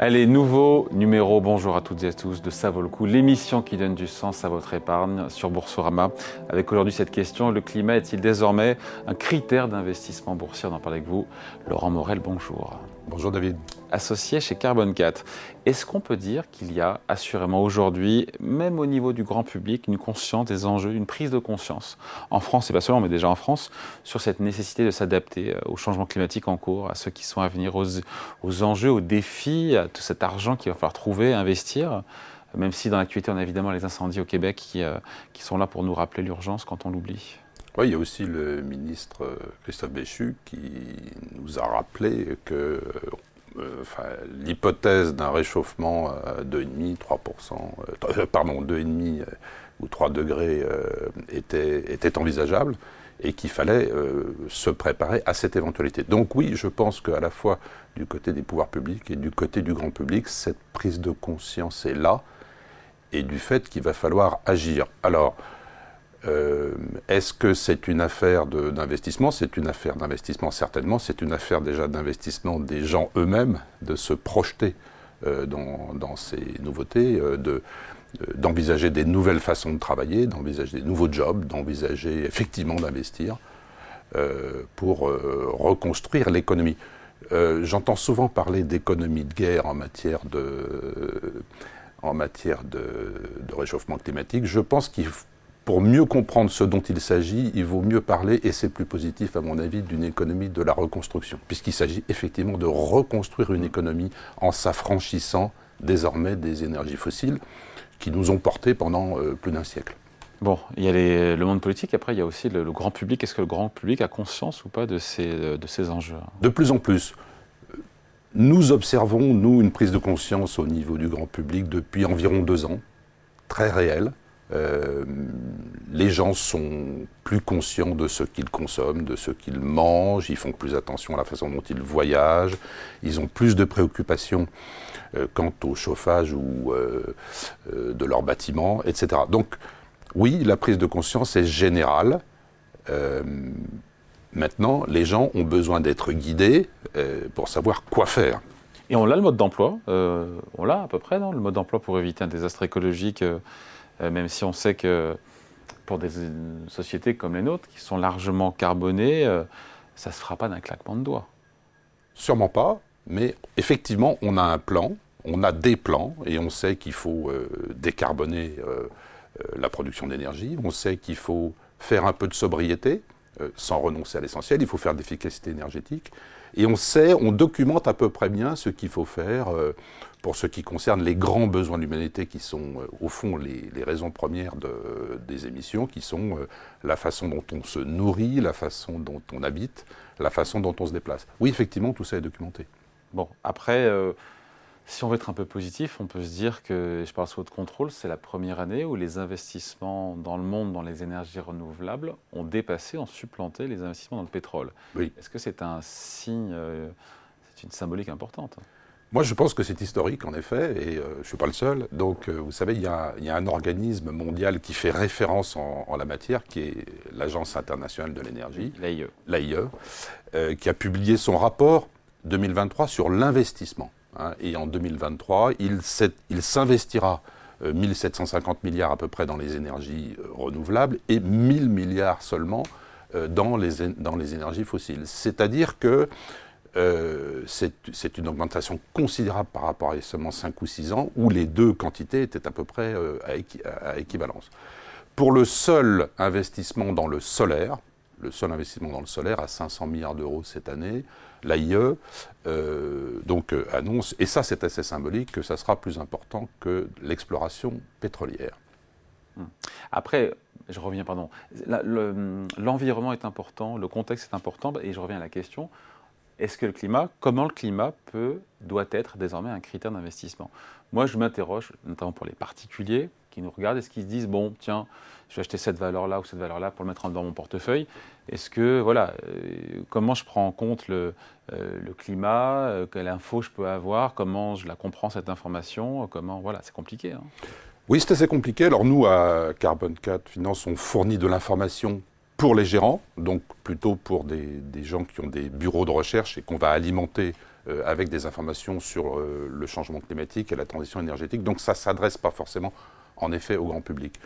Allez, nouveau numéro, bonjour à toutes et à tous, de Ça l'émission qui donne du sens à votre épargne sur Boursorama. Avec aujourd'hui cette question, le climat est-il désormais un critère d'investissement boursier? On en parle avec vous. Laurent Morel, bonjour. Bonjour David. Associé chez Carbon 4. Est-ce qu'on peut dire qu'il y a assurément aujourd'hui, même au niveau du grand public, une conscience des enjeux, une prise de conscience, en France? Et pas seulement, mais déjà en France, sur cette nécessité de s'adapter euh, au changement climatique en cours, à ceux qui sont à venir, aux, enjeux, aux défis, à tout cet argent qu'il va falloir trouver, investir même si dans l'actualité, on a évidemment les incendies au Québec qui, euh, qui sont là pour nous rappeler l'urgence quand on l'oublie. Il y a aussi le ministre euh, Christophe Béchu qui nous a rappelé que euh, l'hypothèse d'un réchauffement à 2,5, 3%, pardon, 2,5 ou 3 degrés était, était envisageable et qu'il fallait se préparer à cette éventualité. Donc oui, je pense qu'à la fois du côté des pouvoirs publics et du côté du grand public, cette prise de conscience est là et du fait qu'il va falloir agir. Alors, euh, est-ce que c'est une affaire d'investissement? C'est une affaire d'investissement certainement. C'est une affaire déjà d'investissement des gens eux-mêmes, de se projeter euh, dans, ces nouveautés, euh, d'envisager des nouvelles façons de travailler, d'envisager des nouveaux jobs, d'envisager effectivement d'investir pour reconstruire l'économie. J'entends souvent parler d'économie de guerre en matière de en matière de, réchauffement climatique. Je pense qu'il pour mieux comprendre ce dont il s'agit, il vaut mieux parler, et c'est plus positif à mon avis, d'une économie de la reconstruction, puisqu'il s'agit effectivement de reconstruire une économie en s'affranchissant désormais des énergies fossiles qui nous ont portés pendant euh, plus d'un siècle. Bon, il y a le monde politique, après il y a aussi le, grand public. Est-ce que le grand public a conscience ou pas de ces, de ces enjeux? De plus en plus. Nous observons, nous, une prise de conscience au niveau du grand public depuis environ deux ans, très réelle. Euh, les gens sont plus conscients de ce qu'ils consomment, de ce qu'ils mangent, ils font plus attention à la façon dont ils voyagent, ils ont plus de préoccupations euh, quant au chauffage ou euh, de leur bâtiment, etc. Donc oui, la prise de conscience est générale. Maintenant, les gens ont besoin d'être guidés pour savoir quoi faire. Et on a le mode d'emploi, on l'a à peu près, non? Le mode d'emploi pour éviter un désastre écologique, même si on sait que pour des sociétés comme les nôtres, qui sont largement carbonées, ça ne se fera pas d'un claquement de doigts. Sûrement pas, mais effectivement, on a un plan, on a des plans, et on sait qu'il faut décarboner la production d'énergie, on sait qu'il faut faire un peu de sobriété, euh, sans renoncer à l'essentiel. Il faut faire de l'efficacité énergétique. Et on sait, on documente à peu près bien ce qu'il faut faire euh, pour ce qui concerne les grands besoins de l'humanité qui sont, euh, au fond, les, raisons premières des émissions, qui sont la façon dont on se nourrit, la façon dont on habite, la façon dont on se déplace. Oui, effectivement, tout ça est documenté. Bon, après, si on veut être un peu positif, on peut se dire que, je parle sous votre contrôle, c'est la première année où les investissements dans le monde dans les énergies renouvelables ont dépassé, ont supplanté les investissements dans le pétrole. Oui. Est-ce que c'est un signe, euh, c'est une symbolique importante? Moi, je pense que c'est historique, en effet, et euh, je ne suis pas le seul. Donc, euh, vous savez, il y, a, un organisme mondial qui fait référence en, la matière, qui est l'Agence internationale de l'énergie, l'AIE, l'AIE qui a publié son rapport 2023 sur l'investissement. Hein, et en 2023, il, s'investira 1750 euh, milliards à peu près dans les énergies euh, renouvelables et 1000 milliards seulement euh, dans, les, énergies fossiles. C'est-à-dire que c'est une augmentation considérable par rapport à seulement 5 ou 6 ans, où les deux quantités étaient à peu près à, à, équivalence. Pour le seul investissement dans le solaire, le seul investissement dans le solaire à 500 milliards d'euros cette année, l'AIE euh, donc euh, annonce, et ça c'est assez symbolique, que ça sera plus important que l'exploration pétrolière. Hmm. Après, je reviens, pardon, l'environnement est important, le contexte est important, et je reviens à la question, est-ce que le climat, comment le climat peut, doit être désormais un critère d'investissement? Moi, je m'interroge, notamment pour les particuliers qui nous regardent, est-ce qu'ils se disent, bon, tiens, je vais acheter cette valeur-là ou cette valeur-là pour le mettre dans mon portefeuille Est-ce que, voilà, euh, comment je prends en compte le, euh, le climat euh, Quelle info je peux avoir Comment je la comprends, cette information Comment, voilà, c'est compliqué. Hein. oui, c'est assez compliqué. Alors nous, à Carbon 4 Finance, on fournit de l'information pour les gérants, donc plutôt pour des, gens qui ont des bureaux de recherche et qu'on va alimenter avec des informations sur le changement climatique et la transition énergétique. Donc ça ne s'adresse pas forcément, en effet, au grand public.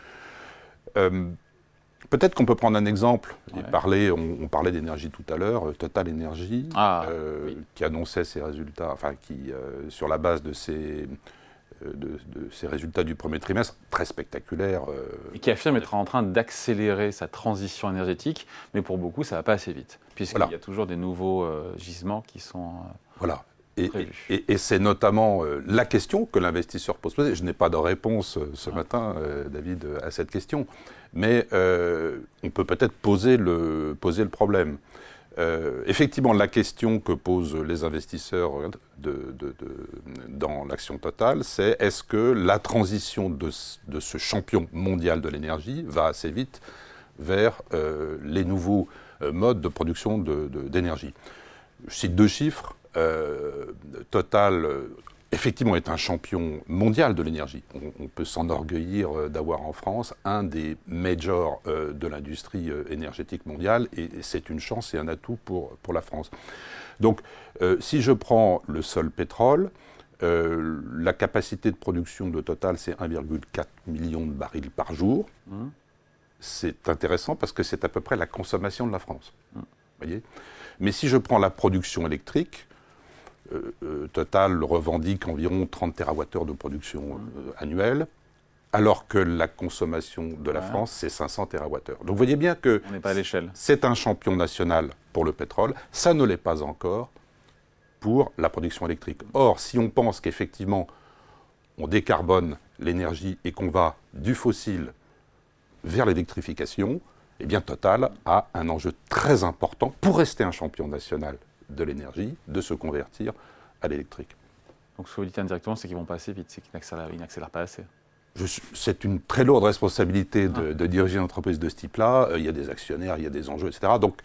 Peut-être qu'on peut prendre un exemple et parler. On, parlait d'énergie tout à l'heure, Total Energy, ah, qui annonçait ses résultats, enfin qui, sur la base de ses de, ces résultats du premier trimestre, très spectaculaires. Euh, et qui affirme être en train d'accélérer sa transition énergétique, mais pour beaucoup, ça ne va pas assez vite, puisqu'il y a toujours des nouveaux euh, gisements qui sont. Euh, voilà. Et, et, c'est notamment la question que l'investisseur pose. Je n'ai pas de réponse ce matin, David, à cette question, mais on peut peut-être poser le, poser le problème. Euh, effectivement, la question que posent les investisseurs dans l'action totale, c'est est-ce que la transition de, ce champion mondial de l'énergie va assez vite vers euh, les nouveaux euh, modes de production d'énergie? Je cite deux chiffres. Total effectivement est un champion mondial de l'énergie. On, peut s'enorgueillir euh, d'avoir en France un des majors euh, de l'industrie euh, énergétique mondiale et, c'est une chance et un atout pour, pour la France. Donc si je prends le seul pétrole, la capacité de production de Total c'est 1,4 million de barils par jour. Mmh. C'est intéressant parce que c'est à peu près la consommation de la France. Mmh. Voyez? Mais si je prends la production électrique, euh, euh, Total revendique environ 30 TWh de production euh, annuelle, alors que la consommation de la France, c'est 500 TWh. Donc vous voyez bien que c'est un champion national pour le pétrole, ça ne l'est pas encore pour la production électrique. Or, si on pense qu'effectivement, on décarbone l'énergie et qu'on va du fossile vers l'électrification, eh bien Total a un enjeu très important pour rester un champion national de l'énergie, de se convertir à l'électrique. Donc ce que vous dites indirectement, c'est qu'ils vont pas assez vite, c'est qu'ils n'accélèrent pas assez. C'est une très lourde responsabilité de, ah. diriger une entreprise de ce type-là. Euh, il y a des actionnaires, il y a des enjeux, etc. Donc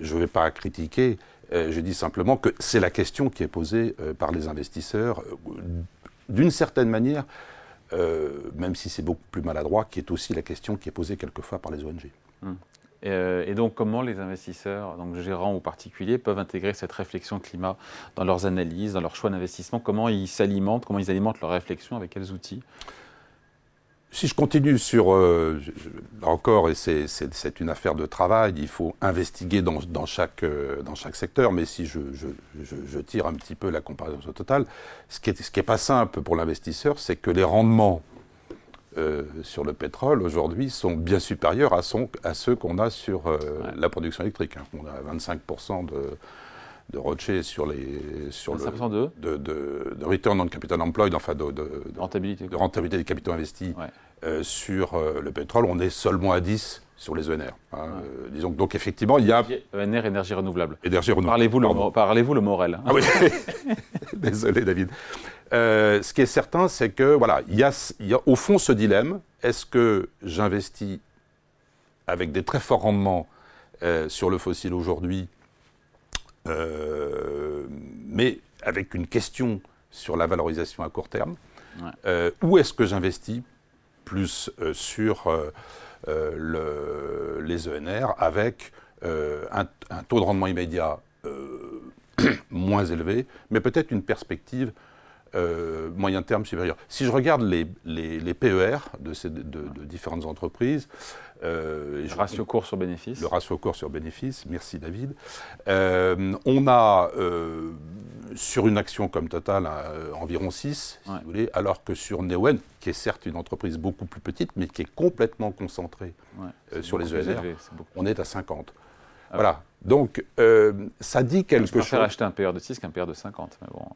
je ne vais pas critiquer, euh, je dis simplement que c'est la question qui est posée euh, par les investisseurs, d'une certaine manière, même si c'est beaucoup plus maladroit, qui est aussi la question qui est posée quelquefois par les ONG. Hum. Euh, et donc, comment les investisseurs, donc gérants ou particuliers, peuvent intégrer cette réflexion climat dans leurs analyses, dans leurs choix d'investissement? Comment ils s'alimentent Comment ils alimentent leur réflexion Avec quels outils? Si je continue sur, euh, encore, et c'est une affaire de travail, il faut investiguer dans, chaque, euh, dans chaque secteur, mais si je, je, tire un petit peu la comparaison totale, ce qui n'est pas simple pour l'investisseur, c'est que les rendements euh, sur le pétrole aujourd'hui sont bien supérieurs à, à ceux qu'on a sur euh, la production électrique. Hein. On a 25% de, de Rocher sur les sur le de, de, de, return on capital employed, enfin de, rentabilité, de rentabilité des capitaux investis euh, sur le pétrole. On est seulement à 10 sur les ENR. Hein. disons donc effectivement il y a ENR énergie renouvelable. Énergie renouvelable. Parlez-vous le, parlez le Morel. Ah oui. Désolé David. Euh, ce qui est certain, c'est que voilà, il y, a, au fond ce dilemme. Est-ce que j'investis avec des très forts rendements euh, sur le fossile aujourd'hui, euh, mais avec une question sur la valorisation à court terme, ou est-ce que j'investis plus sur le, les ENR avec un, un, taux de rendement immédiat moins élevé, mais peut-être une perspective euh, moyen terme supérieur. Si je regarde les, les, PER de, ces, de, différentes entreprises, euh, le ratio cours sur bénéfice. Le ratio cours sur bénéfice, merci David. Euh, on a sur une action comme Total environ 6, si vous voulez, alors que sur Neoen, qui est certes une entreprise beaucoup plus petite, mais qui est complètement concentrée sur les ENR, on est à 50. Ah voilà. Donc, ça dit quelque chose. Je préfère acheter un PER de 6 qu'un PER de 50. Mais bon.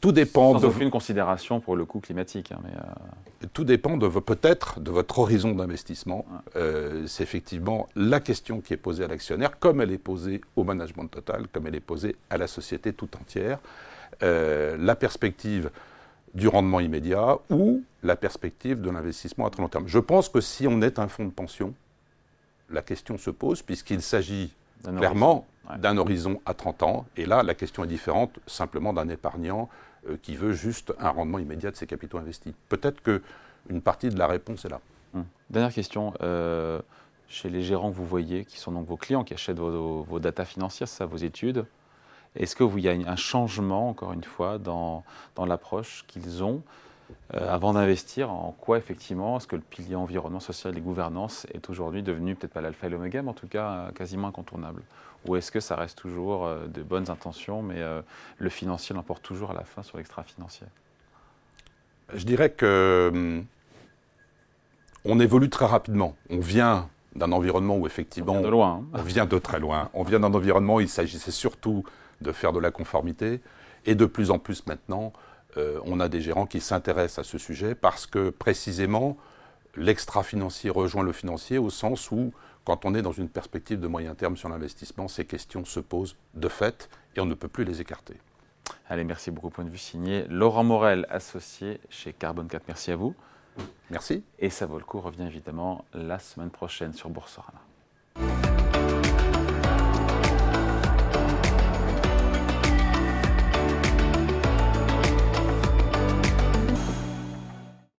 Tout dépend Sans de aucune considération pour le coût climatique. Hein, mais euh, Tout dépend de peut-être de votre horizon d'investissement. Euh, c'est effectivement la question qui est posée à l'actionnaire, comme elle est posée au management total, comme elle est posée à la société tout entière. Euh, la perspective du rendement immédiat ou la perspective de l'investissement à très long terme. Je pense que si on est un fonds de pension, la question se pose puisqu'il s'agit clairement d'un horizon à 30 ans. Et là, la question est différente simplement d'un épargnant euh, qui veut juste un rendement immédiat de ses capitaux investis. Peut-être qu'une partie de la réponse est là. Hum. Dernière question. Euh, chez les gérants que vous voyez, qui sont donc vos clients, qui achètent vos, vos data financières, ça, vos études, Est-ce qu'il y a un changement, encore une fois, dans, dans l'approche qu'ils ont euh, avant d'investir En quoi, effectivement, est-ce que le pilier environnement, social et gouvernance est aujourd'hui devenu, peut-être pas l'alpha et l'oméga, mais en tout cas quasiment incontournable? Ou est-ce que ça reste toujours de bonnes intentions, mais le financier l'emporte toujours à la fin sur l'extra-financier? Je dirais que hum, on évolue très rapidement. On vient d'un environnement où effectivement... On vient de loin. Hein. On vient de très loin. On vient d'un environnement où il s'agissait surtout de faire de la conformité. Et de plus en plus maintenant, euh, on a des gérants qui s'intéressent à ce sujet parce que précisément, l'extra-financier rejoint le financier au sens où, quand on est dans une perspective de moyen terme sur l'investissement, ces questions se posent de fait et on ne peut plus les écarter. Allez, merci beaucoup. Point de vue signé. Laurent Morel, associé chez Carbone 4. Merci à vous. Merci. Et ça vaut le coup revient évidemment la semaine prochaine sur Boursorama.